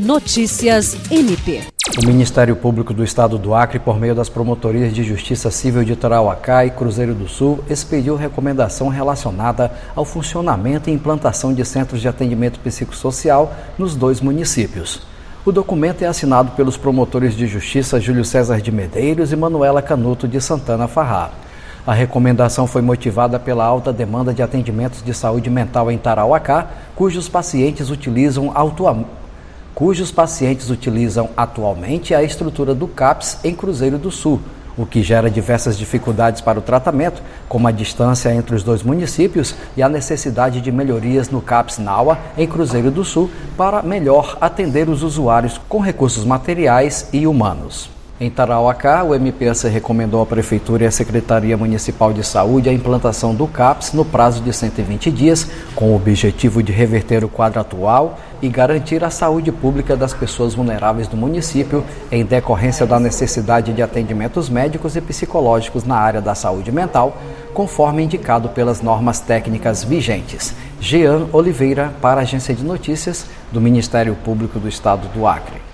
Notícias MP. O Ministério Público do Estado do Acre, por meio das promotorias de Justiça Civil de Tarauacá e Cruzeiro do Sul, expediu recomendação relacionada ao funcionamento e implantação de centros de atendimento psicossocial nos dois municípios. O documento é assinado pelos promotores de justiça Júlio César de Medeiros e Manuela Canuto de Santana Farrá. A recomendação foi motivada pela alta demanda de atendimentos de saúde mental em Tarauacá, cujos pacientes utilizam autua... cujos pacientes utilizam atualmente a estrutura do CAPS em Cruzeiro do Sul, o que gera diversas dificuldades para o tratamento, como a distância entre os dois municípios e a necessidade de melhorias no CAPS Naua, em Cruzeiro do Sul, para melhor atender os usuários com recursos materiais e humanos. Em Tarauacá, o MPAC recomendou à Prefeitura e à Secretaria Municipal de Saúde a implantação do CAPS no prazo de 120 dias, com o objetivo de reverter o quadro atual e garantir a saúde pública das pessoas vulneráveis do município em decorrência da necessidade de atendimentos médicos e psicológicos na área da saúde mental, conforme indicado pelas normas técnicas vigentes. Jean Oliveira, para a Agência de Notícias do Ministério Público do Estado do Acre.